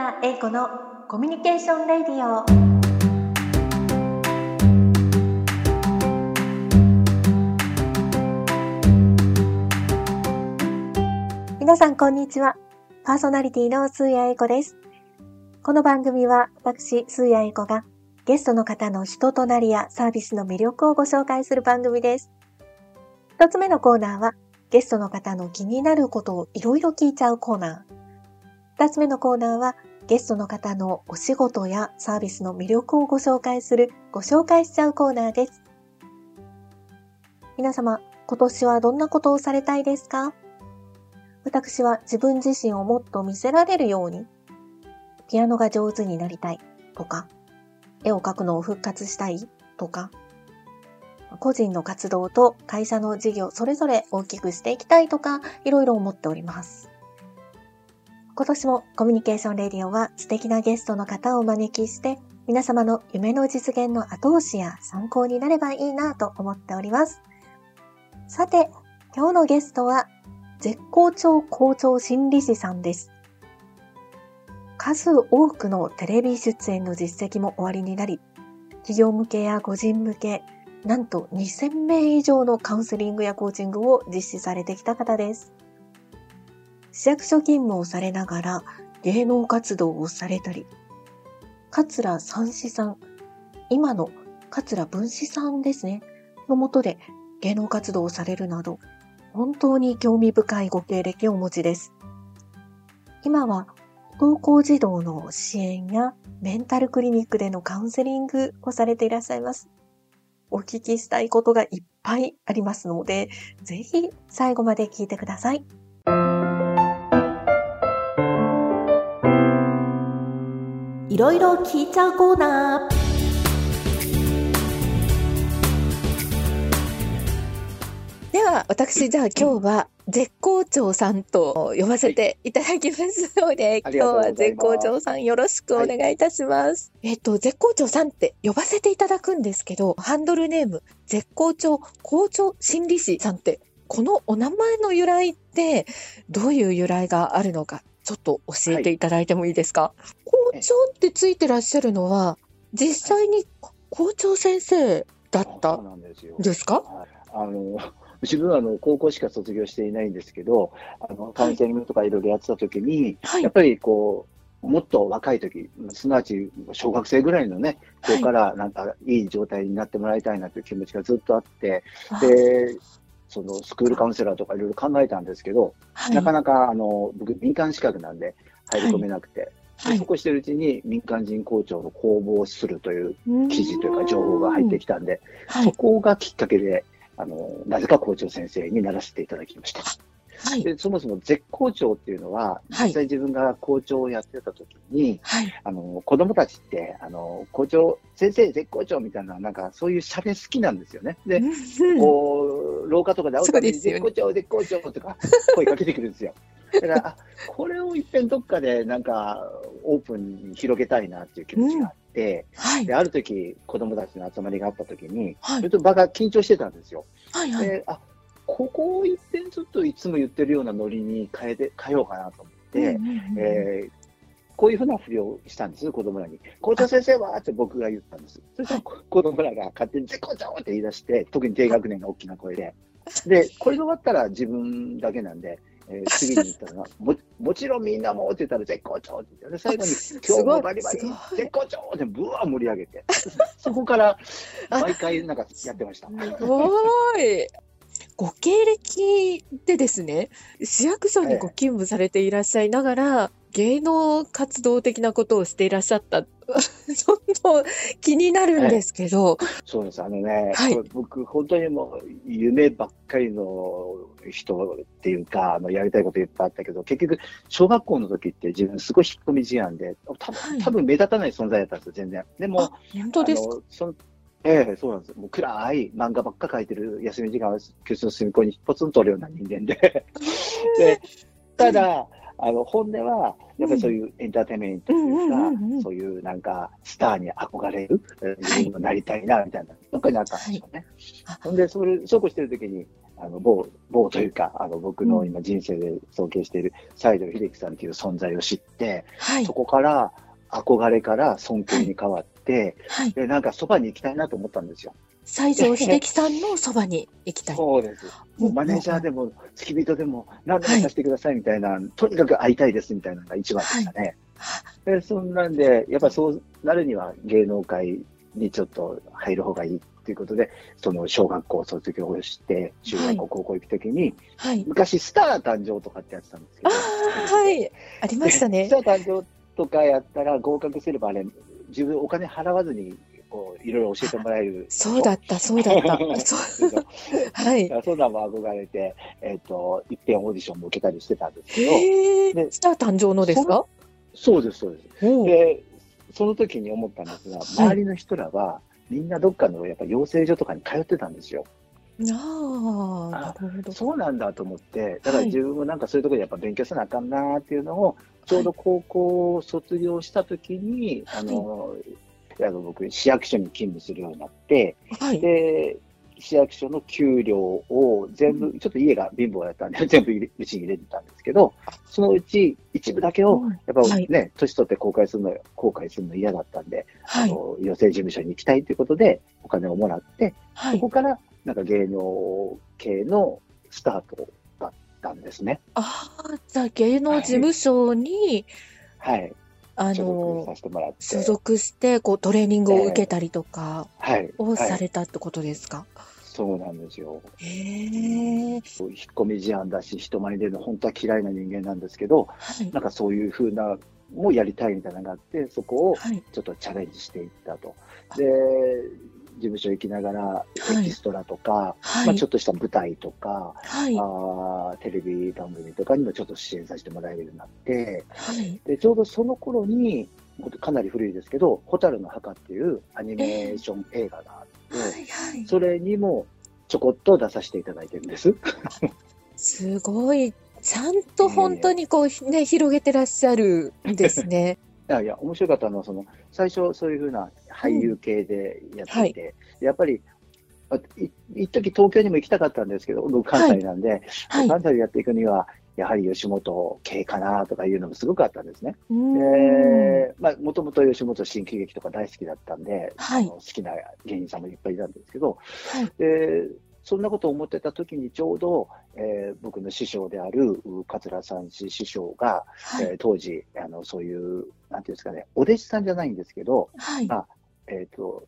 谷英子のコミュニケーションレディオ。皆さんこんにちは。パーソナリティのスーヤ英子です。この番組は私スーヤ英子がゲストの方の人となりやサービスの魅力をご紹介する番組です。一つ目のコーナーはゲストの方の気になることをいろいろ聞いちゃうコーナー。二つ目のコーナーは、ゲストの方のお仕事やサービスの魅力をご紹介するご紹介しちゃうコーナーです。皆様、今年はどんなことをされたいですか？私は自分自身をもっと見せられるように、ピアノが上手になりたいとか、絵を描くのを復活したいとか、個人の活動と会社の事業それぞれ大きくしていきたいとか、いろいろ思っております。今年もコミュニケーションレディオは素敵なゲストの方をお招きして、皆様の夢の実現の後押しや参考になればいいなと思っております。さて、今日のゲストは、絶好調校長心理師さんです。数多くのテレビ出演の実績も終わりになり、企業向けや個人向け、なんと2000名以上のカウンセリングやコーチングを実施されてきた方です。市役所勤務をされながら芸能活動をされたり、桂三枝さん、今の桂文枝さんですね、のもとで芸能活動をされるなど、本当に興味深いご経歴をお持ちです。今は不登校児童の支援やメンタルクリニックでのカウンセリングをされていらっしゃいます。お聞きしたいことがいっぱいありますので、ぜひ最後まで聞いてください。いろいろ聞いちゃうコーナー。では、私、じゃあ今日は絶好調さんと呼ばせていただきますので、今日は絶好調さんよろしくお願いいたします。はい、えっ、と、絶好調さんって呼ばせていただくんですけど、ハンドルネーム、絶好調校長心理師さんって、このお名前の由来ってどういう由来があるのかちょっと教えていただいてもいいですか、はい、校長ってついてらっしゃるのは、実際に校長先生だったんですか？あの 自分はあの高校しか卒業していないんですけど、あのカウンセリングとかいろいろやってた時に、はい、やっぱりこう、もっと若い時、すなわち小学生ぐらいのね、ここからなんかいい状態になってもらいたいなという気持ちがずっとあって、で、そのスクールカウンセラーとかいろいろ考えたんですけど、はい、なかなかあの僕、民間資格なんで入り込めなくて、はい、そうこしてるうちに民間人校長の公募をするという記事というか情報が入ってきたんで、そこがきっかけで、あのなぜか校長先生にならせていただきました。はい、でそもそも絶好調っていうのは、実際自分が校長をやってた時に、はい、あの子供たちってあの校長先生絶好調みたいななんかそういう喋好きなんですよね。で、こう廊下とかで会うたびに、絶好調絶好調とか声かけてくるんですよ。だからあこれをいっぺんどっかでなんかオープンに広げたいなっていう気持ちがあって、うん。はい、である時子供たちの集まりがあった時に、はい、ちょっと場が緊張してたんですよ。はいはい、であここを一遍ちょっといつも言ってるようなノリに変えて、変えようかなと思って、えこういうふうなふりをしたんです、子供らに。校長先生は？って僕が言ったんです。そしたら子供らが勝手に絶好調って言い出して、特に低学年が大きな声で。で、これが終わったら自分だけなんで、えー、次に言ったのは、ももちろんみんなもって言ったら絶好調って言って、最後に 今日もバリバリ絶好調ってぶわ盛り上げて、そこから毎回なんかやってました。すごい。ご経歴でですね、市役所にご勤務されていらっしゃいながら、芸能活動的なことをしていらっしゃった。ちょっと気になるんですけど。そうです。あのね、はい、僕、本当にもう夢ばっかりの人っていうか、あのやりたいこといっぱいあったけど、結局、小学校の時って自分すごい引っ込み思案で、多分、多分目立たない存在だったんですよ、全然。でも、本当ですか？そええそうなんです。もう暗い漫画ばっか描いてる休み時間は教室の隅っこにポツンとおるような人間で で、ただ、あの、本音は、やっぱりそういうエンターテインメントというか、そういうなんか、スターに憧れる、自分もなりたいな、みたいな、どっかにあったんですよね。ほんで、それ、そうこうしてるときに、あの、某、某というか、あの、僕の今人生で尊敬している西城秀樹さんという存在を知って、はいそ。こから憧れから尊敬に変わって、はい。で、なんかそばに行きたいなと思ったんですよ。西城秀樹さんのそばに行きたい。そうです。もうマネージャーでも、付き人でも、何でもさせてくださいみたいな、とにかく会いたいですみたいなのが一番でしたね。でそんなんで、やっぱそうなるには芸能界にちょっと入る方がいいっていうことで、その小学校を卒業して、中学校、高校行くときに、はい。昔スター誕生とかってやってたんですけど、ああ、はい。ありましたね スタ。ー誕生とかやったら合格すればあれ、自分お金払わずに、こう、いろいろ教えてもらえる。そうだった、そうだった。そう。はい。そんなんも憧れて、えっ、と、一遍オーディションも受けた。りしてた。んですけど、でスター誕生のですかそうです、そうです。で、その時に思った。んですが、周りの人らは、みんなどっかのやっぱ養成所とかに通ってた。んですよ。ああ、なるほど。そうなんだと思って、だからはい自分もなんかそういうところでやっぱ勉強せなあかんなっていうのを、ちょうど高校を卒業した時に、あの、あの僕、市役所に勤務するようになって、はい。で、市役所の給料を全部、ちょっと家が貧乏だったんで、全部うちに入れてたんですけど、そのうち一部だけを、うんやっぱはいね、年取って後悔するの、後悔するの嫌だったんで、はい。あの、養成事務所に行きたいということで、お金をもらって、はい。そこから、なんか芸能系のスタートだったんですね。ああ、じゃあ芸能事務所に、はい。あの。所属して、こう、トレーニングを受けたりとかはい。をさはい。れたってことですか？そうなんですよ。へえ。引っ込み思案だし、人前に出るの本当は嫌いな人間なんですけど、はい。なんかそういう風な、もやりたいみたいなのがあって、そこをはい。ちょっとチャレンジしていったと。で、事務所行きながら、はいエキストラとか、はいまあちょ。っとした舞台とか、はい。あーテレビ番組とかにもちょっと支援させてもらえるようになって、はい。で、ちょうどその頃に、かなり古いですけど、蛍の墓っていうアニメーション映画があって、はい。はい。それにもちょこっと出させていただいてるんです。すごい。ちゃんと本当にこう、ね、広げてらっしゃるんですね。いやいや、面白かったのは、その、最初そういうふうな俳優系でやっていて、やっぱり、一時東京にも行きたかったんですけど、僕関西なんで、はい。関西でやっていくには、やはり吉本系かなとかいうのもすごくあったんですね。で、まあ、もともと吉本新喜劇とか大好きだったんで、はい好きな芸人さんもいっぱいいたんですけど、はい。で、そんなことを思ってた時にちょうど、えー僕の師匠であるう桂三枝師匠が、はい。えー当時、あの、そういう、なんていうんですかね、お弟子さんじゃないんですけど、はい。まあえっ、と、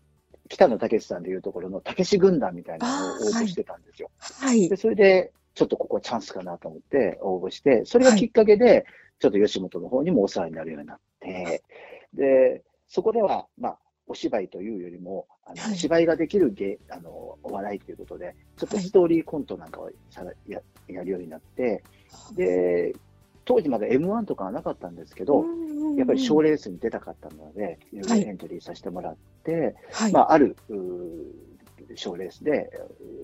北野武さんでいうところの武志軍団みたいなのを応募してたんですよ。はいで、。それで、ちょっとここチャンスかなと思って応募して、それがきっかけで、ちょっと吉本の方にもお世話になるようになって、で、そこでは、まあ、お芝居というよりも、あのはい芝居ができる芸あのお笑いということで、ちょっとストーリーコントなんかをさややるようになって、で、当時まだ M1 とかはなかったんですけど、やっぱり賞ーレースに出たかったので、いろいろエントリーさせてもらって、はい。まあ、ある賞レースで、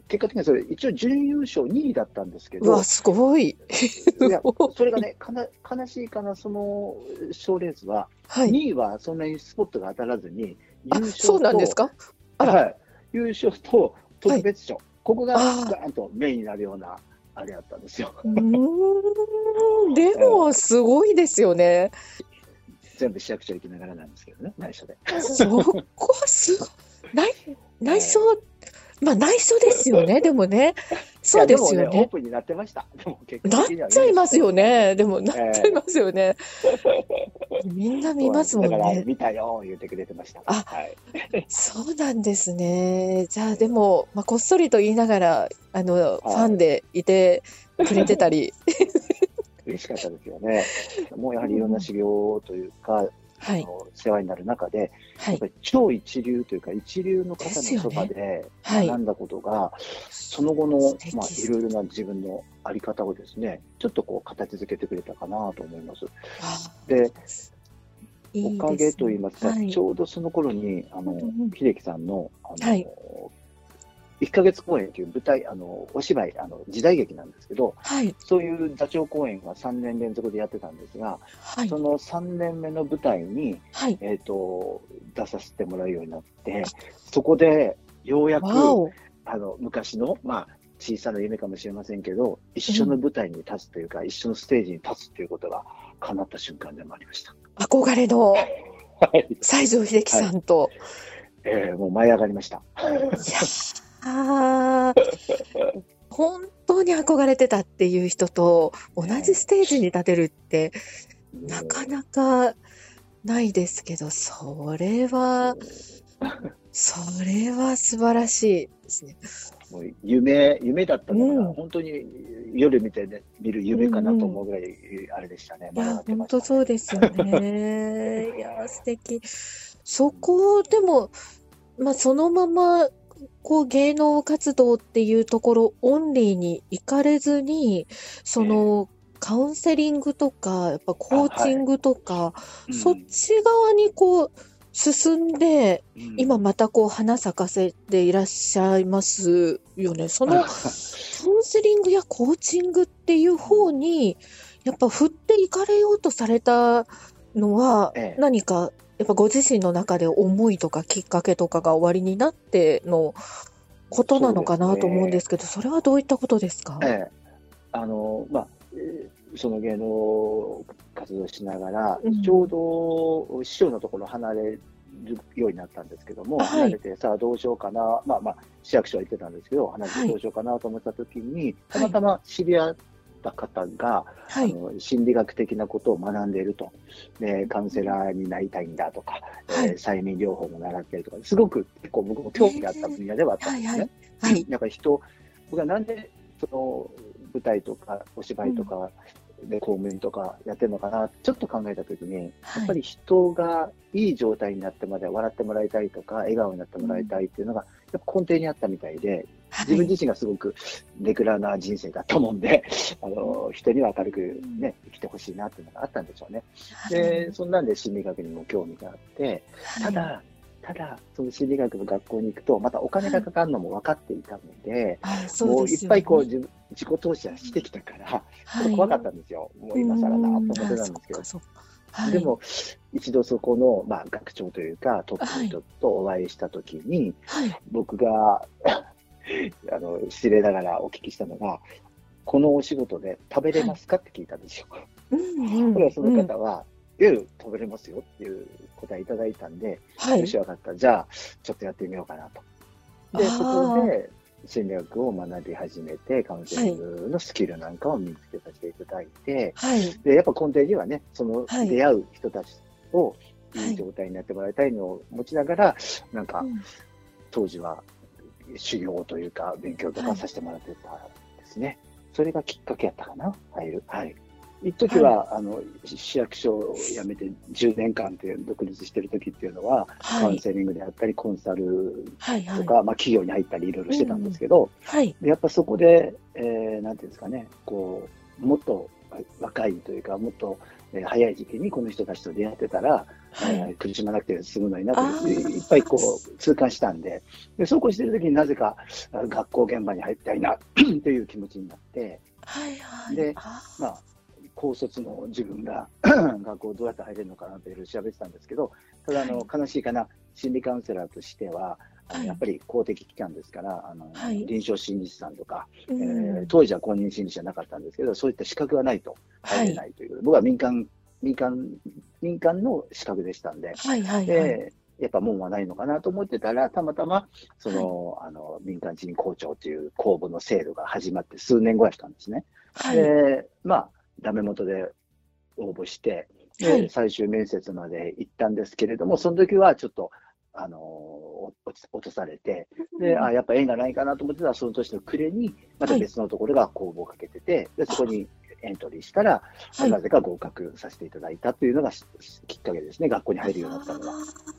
結果的にはそれ、一応準優勝2位だったんですけどうわ、、すごい。いや それがね、かな悲しいかな、その賞レースは、はい。2位はそんなにスポットが当たらずに、あ、そうなんですか？あらはい、優勝と特別賞、ここがガーンとメインになるような、あれやったんですよ。うーん。でも、すごいですよね。全部市役所行きながらなんですけどね、内緒で。そこすごい。内、内緒、まあ内緒ですよね、でもね。そうですよいやでもね、オーね。プンになってました。でも結果なっちゃいますよね。でも、なっちゃいますよね。みんな見ますもんね。見たよ、言ってくれてました。あはい。そうなんですね。じゃあ、でも、まあ、こっそりと言いながら、あの、ファンでいてくれてたり。嬉しかったですよね。もうやはりいろんな修行というか、はい。あの世話になる中で、はい。やっぱ。り超一流というか、一流の方のそばではい。学んだことが、その後のまあ、いろいろな自分のあり方をですね、ちょっとこう、形づけてくれたかなと思います。あで、いいおかげといいますか、はい。ちょうどその頃に、あのうんうん、秀樹さんの、あの、はい1ヶ月公演という舞台、あの、お芝居、あの、時代劇なんですけど、はい。そういう座長公演が3年連続でやってたんですが、はいそ。の3年目の舞台に、はい。えっ、と、出させてもらうようになって、そこで、ようやく。あの、昔の、まあ、小さな夢かもしれませんけど、一緒の舞台に立つというか、一緒のステージに立つということが叶った瞬間でもありました。憧れの はい。西城秀樹さんと。えーもう舞い上がりました。いやあー本当に憧れてたっていう人と同じステージに立てるってなかなかないですけど、それは、それは素晴らしいですね。もう夢、夢だったのが、うん本当に夜見て、ね、見る夢かなと思うぐらい、あれでしたね。いや、本舞い上がってました当そうですよね。いや、素敵。そこでも、まあ、そのまま、こう、芸能活動っていうところオンリーに行かれずに、その、カウンセリングとか、やっぱコーチングとか、うん。そっち側にこう、進んで、うん。今またこう、花咲かせていらっしゃいますよね。その、カウンセリングやコーチングっていう方に、やっぱ振っていかれようとされたのはええ、何か、やっぱご自身の中で思いとかきっかけとかが終わりになってのことなのかなと思うんですけど、それはどういったことですか？ええ、あの、まあ、えーその芸能活動しながら、うん。ちょうど師匠のところ離れるようになったんですけども、はい。離れてさあどうしようかな、まあまあ、市役所は言ってたんですけど、離れはい。てどうしようかなと思った時に、はい。たまたま知り合った方が、はい。あの心理学的なことを学んでいると。で、カウンセラーになりたいんだとか、はいえー催眠療法も習ってるとか、すごく結構僕も興味があった分野ではあったんですね。はいはい。やっぱり人、僕はなんでその舞台とかお芝居とかで公務員とかやってるのかな、ちょっと考えたときに、やっぱり人がいい状態になってまで笑ってもらいたいとか、笑顔になってもらいたいっていうのが、やっぱ根底にあったみたいで、自分自身がすごくレギュラーな人生だったもんで、あの人には明るく、ね、生きてほしいなっていうのがあったんでしょうね。で、そんなんで心理学にも興味があって、ただ、ただ、その心理学の学校に行くと、またお金がかかるのも分かっていたので、はい、もういっぱいこうね自分自己投資はしてきたから、はい。怖かったんですよ。もう今更だと思ってたんですけどはいでも、一度そこの、まあ、学長というか、トップの人とお会いしたときに、はい。僕が あの失礼ながらお聞きしたのが、このお仕事で食べれますかって聞いたんですよ。うんうんこれはその方は、いやいや食べれますよっていう答えいただいたんで、はいよし、わかった。じゃあ、ちょっとやってみようかなと。で、そこで心理学を学び始めて、カウンセリングのスキルなんかを身につけさせていただいて、はい。で、やっぱ根底にはね、そのはい出会う人たちをはいいい状態になってもらいたいのを持ちながら、なんかうん当時は修行というか勉強とはいかさせてもらってたんですね。それがきっかけやったかな、入る。はい。一時は、あの、市役所を辞めて10年間って独立してる時っていうのは、カはい。ウンセリングであったり、コンサルはい。はい。とか、まあ企業に入ったりいろいろしてたんですけど、はい。でやっぱそこで、えーなんていうんですかね、こう、もっと若いというか、もっと、えー早い時期にこの人たちと出会ってたら、はい。えー苦しまなくて済むのになとあーいっぱいこう痛感したんで、でそうこうしてる時になぜかあ学校現場に入りたいな という気持ちになって、はい。はい。でまあ、高卒の自分が 学校どうやって入れるのかなっていろいろ調べてたんですけど、ただあの、悲しいかな、心理カウンセラーとしては、はいやっぱり公的機関ですから、あのはい臨床心理士さんとか、うえーん当時は公認心理士じゃなかったんですけど、そういった資格がないとはい入れな。いという、僕は民間、民間、民間の資格でしたんで、はい。はい。はい。で、やっぱ門はないのかなと思ってたら、たまたま、その、あの、民間人校長という公募の制度が始まって数年後やったんですね。はい。で、まあ、ダメ元で応募して、で、はい。最終面接まで行ったんですけれども、その時はちょっと、あの、お落とされて、で、あ、やっぱ縁がないかなと思ってたら、その年の暮れに、また別のところが公募をかけてて、で、そこにエントリーしたら、はいなぜか合格させていただいたというのがしきっかけですね、学校に入るようになったのは。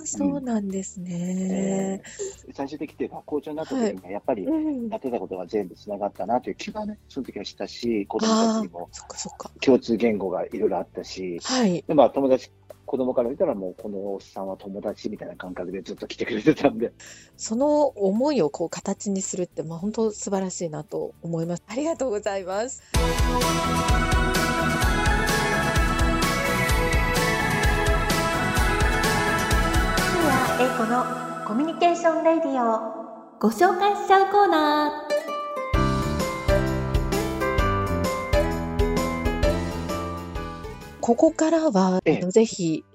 そうなんですね。えー最終的に学校長になった時には、やっぱりうん。やってたことが全部つながったなという気がね、その時はしたし、子供たちにも。共通言語がいろいろあったし、はい。でまあ友達、子供から見たらもうこのおっさんは友達みたいな感覚でずっと来てくれてたんで、その思いをこう形にするって、まあ本当素晴らしいなと思います。ありがとうございます。谷英子のコミュニケーションレディオご紹介しちゃうコーナーここからは、ええぜひ、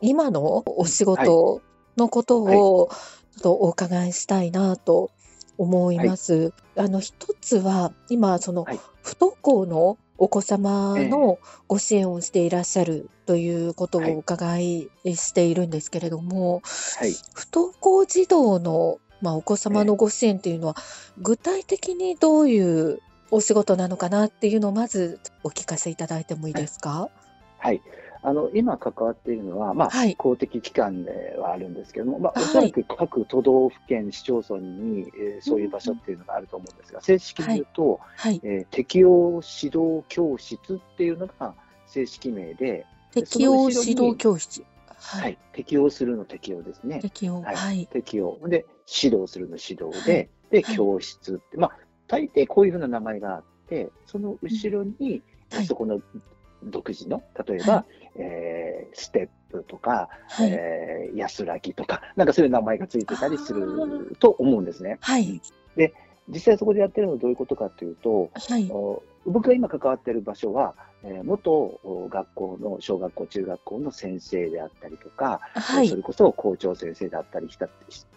今のお仕事のことを、ちょっとお伺いしたいなと思います。あの、一つは、今、その、はい不登校のお子様のご支援をしていらっしゃるということをはいお伺いしているんですけれども、はい。不登校児童の、まあ、お子様のご支援っていうのは、具体的にどういうお仕事なのかなっていうのをまずお聞かせいただいてもいいですか？はい。あの、今関わっているのは、まあ、はい公的機関ではあるんですけども、まあ、はいおそらく各都道府県、市町村に、えーそういう場所っていうのがあると思うんですが、正式に言うと、はい。えー適応指導教室っていうのが正式名で、適応指導教室。は。はいい、適応するの適応ですね。適応。はいはい。適応。で、指導するの指導で、で、はい教室って、まあ、大抵こういうふうな名前があって、その後ろに、はいそこの独自の、例えば、はえーステップとか、はい。えー安らぎとか、なんかそういう名前がついてたりすると思うんですね。はい。実際そこでやってるのはどういうことかというと、はい。お僕が今関わっている場所は、えー元お学校の小学校、中学校の先生であったりとか、はい。それこそ校長先生だったりした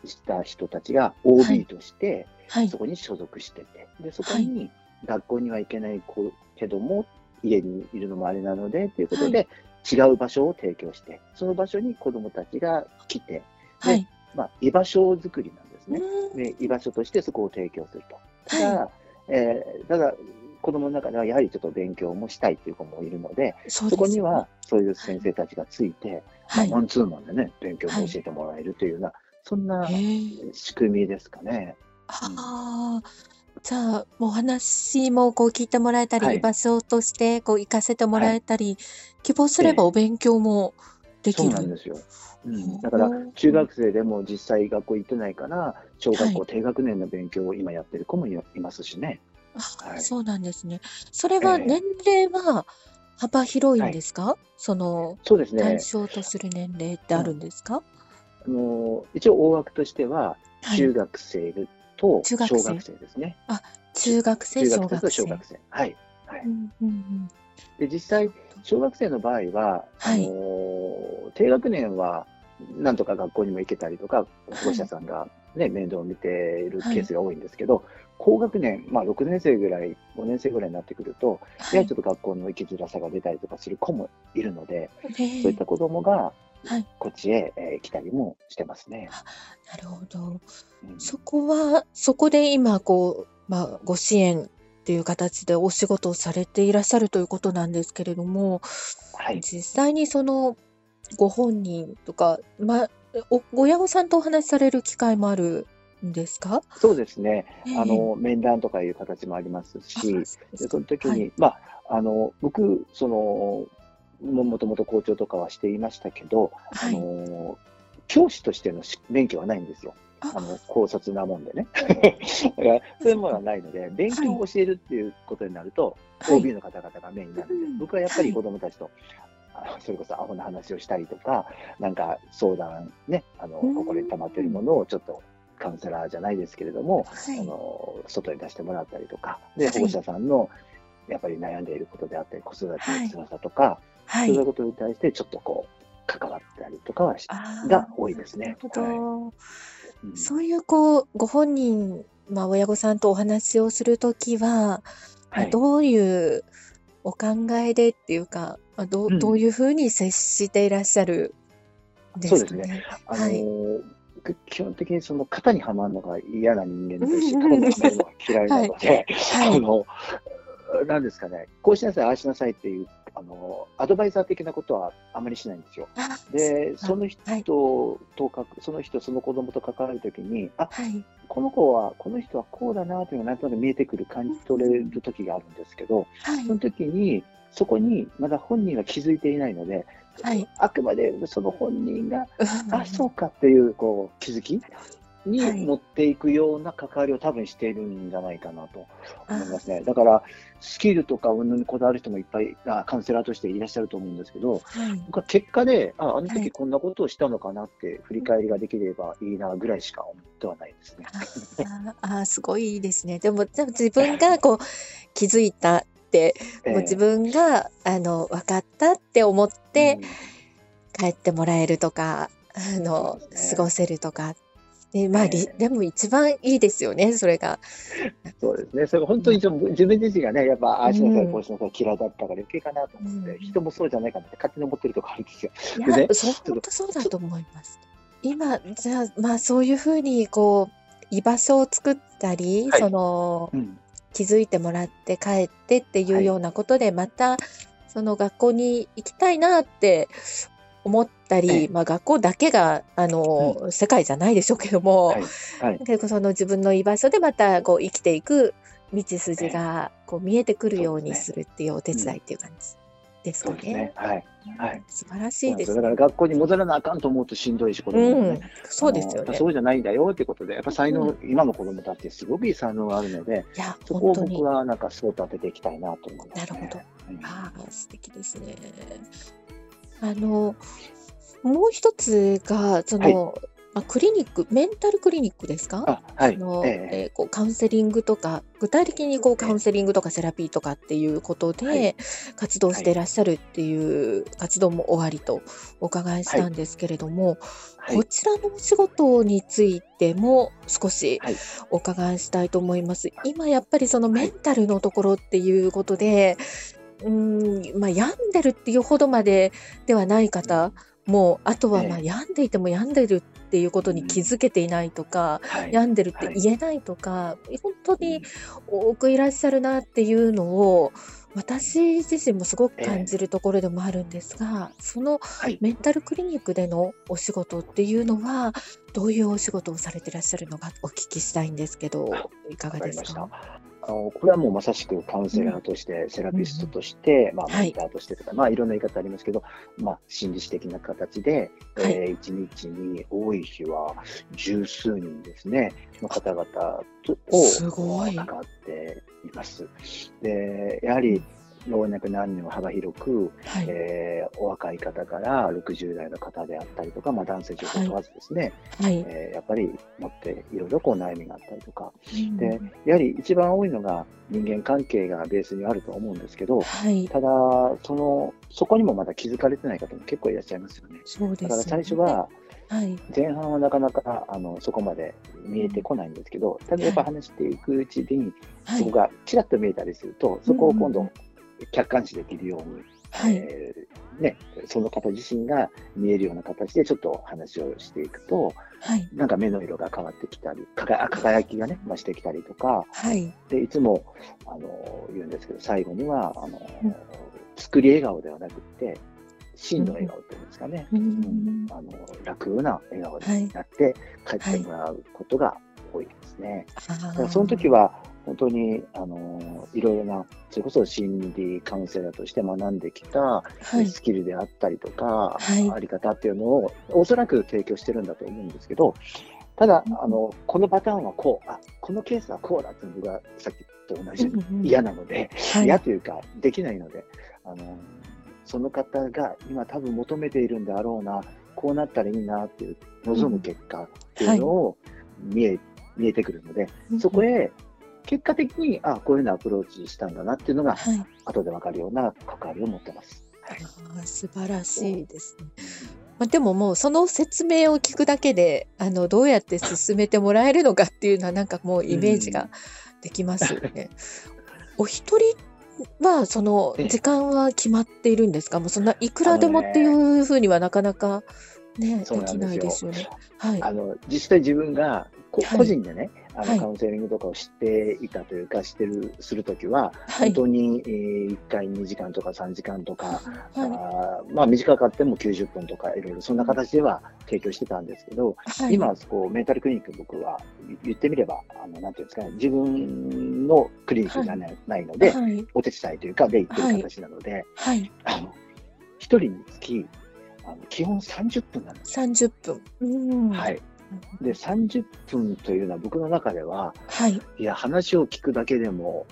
した人たちがはい OB としてはいそ。こに所属してて、でそこに学校には行けない子けども、家にいるのもあれなのでということで、違う場所を提供して、その場所に子どもたちが来て、はい。まあ、居場所づくりなんですうね。居場所としてそこを提供すると。たはだ、えーただ子供の中ではやはりちょっと勉強もしたいっていう子もいるので、い。そこにはそういう先生たちがついて、はい。マンツーマンでね、勉強も教えてもらえるというような、そんな仕組みですかね。ああ、じゃあ、お話もこう聞いてもらえたり、はい。居場所としてこう行かせてもらえたり、希望すればええお勉強もでそきる。うなんですよ。うん、だから、中学生でも実際学校行ってないから、小学校は低学年の勉強を今やってる子もいいますしね。あはい。そうなんですね。それはええ。年齢は幅広いんですか？そのそうですね。対。象とする年齢ってあるんですか？あの一応大枠としては、はい。中学生と小学生ですね。中学生、中小学学生と小生。学生。はい。はい。うんうんうんで、実際、小学生の場合は、はいあの低学年は、なんとか学校にも行けたりとか、保護者さんが、ね面倒を見ているケースが多いんですけど、高学年、まあ、6年生ぐらい、5年生ぐらいになってくると、はいやはりちょっと学校の行きづらさが出たりとかする子もいるので、そういった子供がはいこっちへ、えー来たりもしてますね。なるほど。うんそこは、そこで今、こう、まあ、ご支援っていう形でお仕事をされていらっしゃるということなんですけれども、はい。実際にその、ご本人とか、まあ、お親御さんとお話しされる機会もあるんですか？そうですね。ええあの、面談とかいう形もありますあし、その時に、はいまあ、あの、僕、その、ももともと校長とかはしていましたけど、はい。あの、教師としてのし免許はないんですよ。あ。あの、高卒なもんでね。だから、そういうものはないので、勉強を教えるっていうことになると、はい。OB の方々がメインになるので、うん僕はやっぱりはい。子供たちと、あそれこそアホな話をしたりとか、なんか相談ね、あの、うん。心に溜まっているものをちょっとカウンセラーじゃないですけれども、はい。あの、外に出してもらったりとか、で、はい。保護者さんの、やっぱり悩んでいることであったり、子育ての辛さとか、はい。そういうことに対してちょっとこう、関わったりとかはが多いですね。なるほど。うん。そういうこうご本人、まあ、親御さんとお話をするときは、はい。どういうお考えでっていうか、まあ、どううん。どういうふうに接していらっしゃるんですかね。あのはい。僕基本的にその型にはまるのが嫌な人間ですし、うん。うん型にはまるのが嫌いなので、はい。あの、なんですかね、こうしなさい、ああしなさいっていう、あの、アドバイザー的なことはあまりしないんですよ。あで、その人はいとか、その人、その子供と関わるときに、あ、はい。この子は、この人はこうだなというのがなんとなく見えてくる、感じ取れる時があるんですけど、はいその時に、そこにまだ本人が気づいていないので、はいあくまでその本人が、うんあ、そうかっていう、こう、気づきにはい持っていくような関わりを多分しているんじゃないかなと思いますね。だから、スキルとか運にこだわる人もいっぱい、あカウンセラーとしていらっしゃると思うんですけど、はい。僕は結果で、あ、あのはい時こんなことをしたのかなって振り返りができればいいなぐらいしか思ってはないですね。ああー、すごいですね。でも、自分が こう気づいたって、もう自分があの分かったって思って帰ってもらえるとか、あの、ね過ごせるとか。で、まあ、でも一番いいですよね、それが。そうですね。それが本当に自分自分自身がね、やっぱ、ああしなさい、うんこうしなさい、嫌いだったから余計かなと思って、うん人もそうじゃないかなって勝手に思ってるとこあるんですよ。いや、そう、本当そうだと思います。今、じゃあ、まあ、そういうふうに、こう、居場所を作ったり、はいその、うん。気づいてもらって帰ってっていうはいようなことで、また、その学校に行きたいなって思ったえり、えまあ、学校だけが、あの、世界じゃないでしょうけども、はい。はい。結構その自分の居場所でまたこう生きていく道筋がこう見えてくるようにするっていうお手伝いっていう感じですかねね。。はい。はい。素晴らしいですだから学校に戻らなあかんと思うとしんどいし、子供もうんね。、そうですよね。そうじゃないんだよってことで、やっぱ才能、う今の子供たちすごくいい才能があるので、いや、そこを僕。はなんかそう立てていきたいなと思います、ね。なるほどうんああ、素敵ですね。あの、もう一つが、その、まあ、クリニック、メンタルクリニックですか？あ、はい。その、ええ。えーこうカウンセリングとか、具体的にこうカウンセリングとかセラピーとかっていうことで、はい。活動していらっしゃるっていう活動も終わりとお伺いしたんですけれども、はい。こ。ちらのお仕事についても少しはい。お伺いしたいと思います。今やっぱりそのメンタルのところっていうことで、うーん、まあ病んでるっていうほどまでではない方も、あとはまあえ病んでいても病んでるっていうことに気づけていないとか、はい。病んでるって言えないとか、本当に多くいらっしゃるなっていうのを私自身もすごく感じるところでもあるんですが、そのはい。メンタルクリニックでのお仕事っていうのはどういうお仕事をされてらっしゃるのかお聞きしたいんですけどあいかがですか？あのこれはもうまさしくカウンセラーとして、セラピストとして、まあ、はい。メンターとしてとか、まあ、いろんな言い方ありますけど、まあ、心理師的な形で、はい。えー一日に多い日は十数人ですね、の方々とを関わっています。で、やはり、老若男女幅広く、はい、えーお若い方から60代の方であったりとか、まあ、男性女性問わずですね、はい、えーやっぱり持っていろいろこう悩みがあったりとか、うん。で、やはり一番多いのが人間関係がベースにあると思うんですけど、はい、ただ、その、そこにもまだ気づかれてない方も結構いらっしゃいますよね。そうですよね。だから最初は、はい、前半はなかなかあのそこまで見えてこないんですけど、ただやっぱ話していくうちに、はい。そこ、がちらっと見えたりすると、そこを今度客観視できるように、はい、えーね、その方自身が見えるような形でちょっと話をしていくと、はい、なんか目の色が変わってきたり、かが輝きがね、増してきたりとか、はい、で、いつも、あの、言うんですけど、最後には、あの、うん。作り笑顔ではなくて、真の笑顔っていうんですかね。ううん。ん、あの、楽な笑顔はい。になって帰ってもらうことが多いですね。あだからーその時は、本当に、あの、いろいろな、それこそ心理カウンセラーとして学んできたはい、スキルであったりとか、はい。あり方っていうのを、おそらく提供してるんだと思うんですけど、ただ、あの、このパターンはこう、あ、このケースはこうだっていうのがさっきと同じ嫌なので、はい。嫌というか、できないので、あの、その方が今多分求めているんであろうな、こうなったらいいなっていう望む結果っていうのを見え、見えてくるので、そこへ結果的に、あ、こういうのアプローチしたんだなっていうのが、はい、後でわかるような関わりを持ってます。は素晴らしいですね。まあ、でももうその説明を聞くだけであのどうやって進めてもらえるのかっていうのはなんかもうイメージができますよね。お一人はそのええ時間は決まっているんですか？もうそんないくらでもっていうふうにはなかなかねそうできないですよね。はい。あの実際自分がこはい個人でね、あはいのカウンセリングとかをしていたというか、してるするときは、はい。本当に、えー1回2時間とか3時間とか、はい。あーまあ短かっても90分とかいろいろそんな形では提供してたんですけど、はい。今はこうメンタルクリニック僕は言ってみれば、あのなんていうんですかね、自分のクリニックじゃない,、ないので、はい。お手伝いというかで行ってる形なので、はい。あの一人につきあの基本30分なんです。30分。うん。はい。で、30分というのは僕の中では、はい。いや、話を聞くだけでも、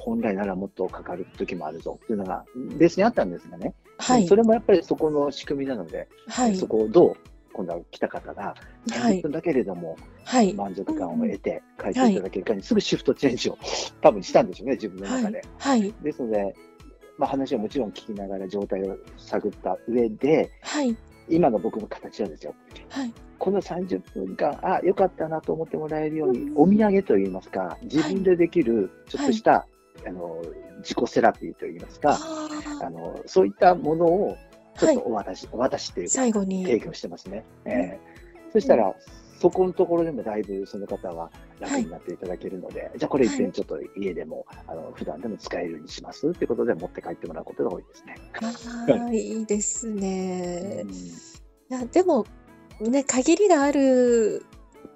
本来ならもっとかかる時もあるぞっていうのがベースにあったんですがね、はいそ。れもやっぱりそこの仕組みなので、はいそ。こをどう今度は来た方が、はい30分だけれどもはい。満足感を得て帰っていただけるかにすぐシフトチェンジを多分したんでしょうね、自分のはい中で。。はい。ですので、まあ、話はもちろん聞きながら状態を探った上で、はい。今の僕の形はですよ、はい。この30分間、あ、よかったなと思ってもらえるように、お土産といいますか、自分でできるちょっとした、あの自己セラピーといいますか、ああのそういったものをちょっとはい。お渡し、お渡しというか、最後に。提供してますね。ええ。そしたら、そこのところでもだいぶその方は楽になっていただけるので、じゃあこれ一遍ちょっと家でも、あの普段でも使えるようにしますっていうことで持って帰ってもらうことが多いですね。ああ、いいですね。う。ん。いや、でも、ね、限りがある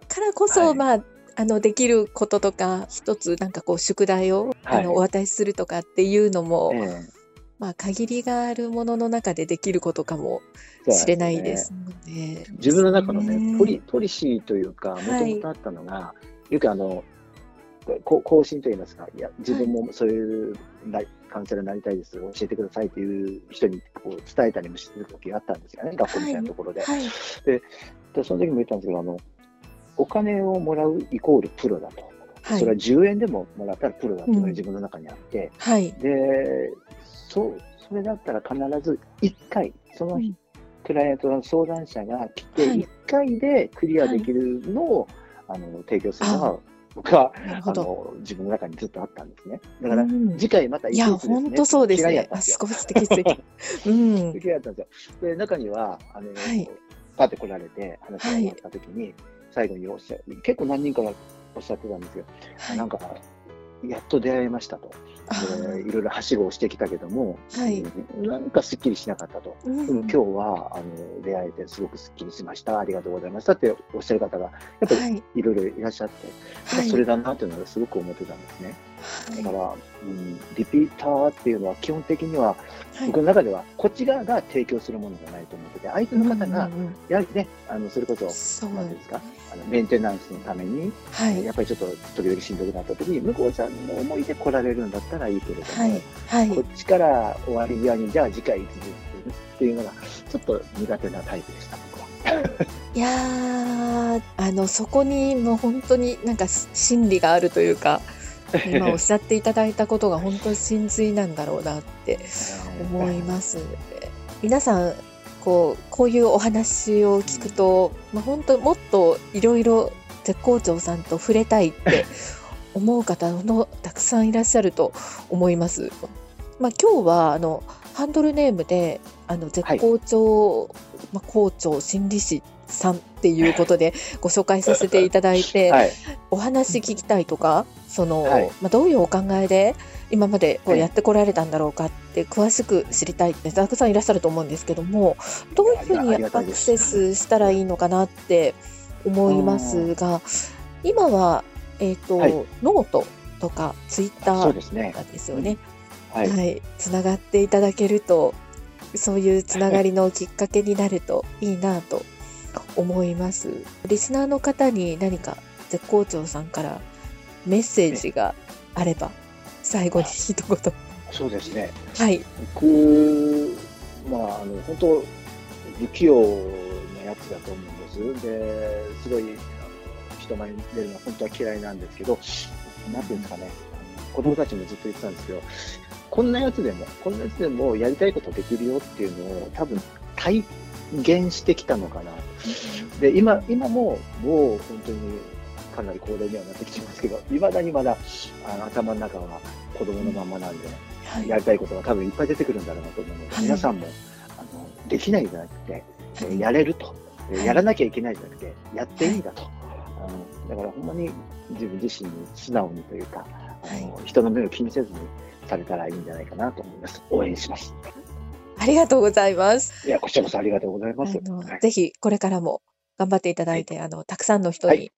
からこそ、はい。まあ、あの、できることとか、一つなんかこう、宿題を、はい。あの、お渡しするとかっていうのも、ええまあ、限りがあるものの中でできることかもしれないねですので。自分の中のねね、ポリポリシーというか、もとはいもとあったのが、よくあの、こ更新といいますか、いや、自分もそういうなカウンセラーになりたいです、教えてくださいっていう人にこう伝えたりもする時があったんですよね、学校みたいなところで。はい。で、その時も言ったんですけど、あの、お金をもらうイコールプロだと。はいそれは10円でももらったらプロだっていうのうんが自分の中にあって、はい。で、そう、それだったら必ず1回、そのうんクライアントの相談者が来て、はい1回でクリアできるのを、あの提供するのが、僕はあ。の自分の中にずっとあったんですね。だから、うん次回またいや、一日本当そうですね。いやったんですよすごい素敵素敵。うん。ったんですよ。で、中には、あの、はいパって来られて、話が終わった時に、最後におっしゃ結構何人かがおっしゃってたんですよ。はいなんか、やっと出会えましたと。あでいろいろはしごをしてきたけども、はいうんなんかすっきりしなかったと。うんでも今日はあの出会えてすごくすっきりしました。ありがとうございましたっておっしゃる方がやっぱりはい。いろいろいらっしゃって、はい。それだなっていうのはすごく思ってたんですね。だから、うん、リピーターっていうのは基本的にははい僕の中ではこっち側が提供するものじゃないと思ってて、相手の方がやはりね、あのそれこそ、そうなんていうんですか、あのメンテナンスのために、はい。やっぱりちょっと時々しんどくなった時に、向こうさんの思いで来られるんだったらいいけれども、はい。はいこ。っちから終わり際に、じゃあ次回いつっていうのが、ちょっと苦手なタイプでした、僕は。いやー、あの、そこにもう本当になんか心理があるというか、今おっしゃっていただいたことが本当に真髄なんだろうなって 思います。皆さん、こう、こういうお話を聞くと、まあ、本当もっといろいろ絶好調さんと触れたいって 思う方のたくさんいらっしゃると思います。まあ、今日は、あの、ハンドルネームで、あの、絶好調、まあ、校長心理師さんっていうことでご紹介させていただいて、はい。お話聞きたいとか、その、はいまあ、どういうお考えで今までこうはいやってこられたんだろうかって詳しく知りたいってたくさんいらっしゃると思うんですけども、どういうふうにアクセスしたらいいのかなって思いますが、今は、えっ、と、はいノートとかツイッターと。かですよね。は。はいい、つながっていただけると、そういうつながりのきっかけになるといいなと思います。リスナーの方に何か絶好調さんからメッセージがあれば、最後に一言。そうですね。はい。僕、まあ、あの、本当、不器用なやつだと思うんです。で、すごい、人前に出るのは本当は嫌いなんですけど、なんていうんですかね、子供たちもずっと言ってたんですけど、こんなやつでも、こんなやつでもやりたいことできるよっていうのを多分体現してきたのかな。で、今、今ももう本当にかなり高齢にはなってきてますけど、いまだにまだあの頭の中は子供のまんまなんで、はい。やりたいことが多分いっぱい出てくるんだろうなと思うので、はい皆さんもあのできないじゃなくて、えーやれると、やらなきゃいけないじゃなくて、やっていいんだと。あのだからほんまに自分自身に素直にというか、あの人の目を気にせずにされたらいいんじゃないかなと思います。応援します。ありがとうございます。いや、こちらこそありがとうございあます。の、はいぜひこれからも頑張っていただいて、あの、たくさんの人に、はい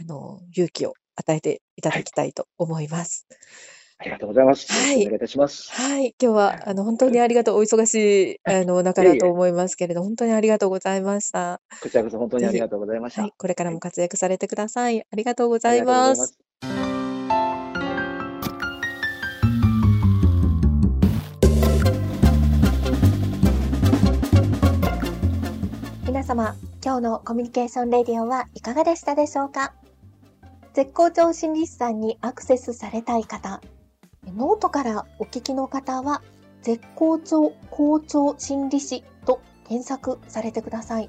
あの、勇気を与えていただきたいと思います。ありがとうございます。はいお願いいたします。はい、今日はあの本当にありがとう。お忙しいあの中だと思いますけれど、本当にありがとうございました。こちらこそ本当にありがとうございました。はい、これからも活躍されてください。ありがとうござい。ます。様、今日のコミュニケーションレディオはいかがでしたでしょうか？絶好調校長心理師さんにアクセスされたい方、ノートからお聞きの方は、絶好調校長心理師と検索されてください。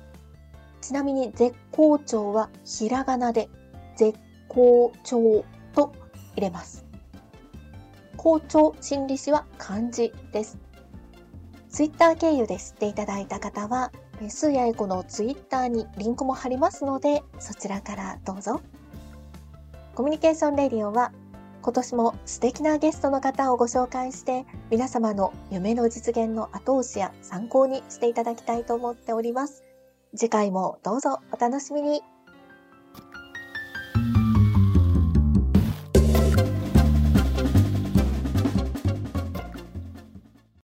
ちなみに絶好調はひらがなで絶好調と入れます。校長心理師は漢字です。ツイッター経由で知っていただいた方は、スーヤエコのツイッターにリンクも貼りますので、そちらからどうぞ。コミュニケーションレディオは今年も素敵なゲストの方をご紹介して皆様の夢の実現の後押しや参考にしていただきたいと思っております。次回もどうぞお楽しみに。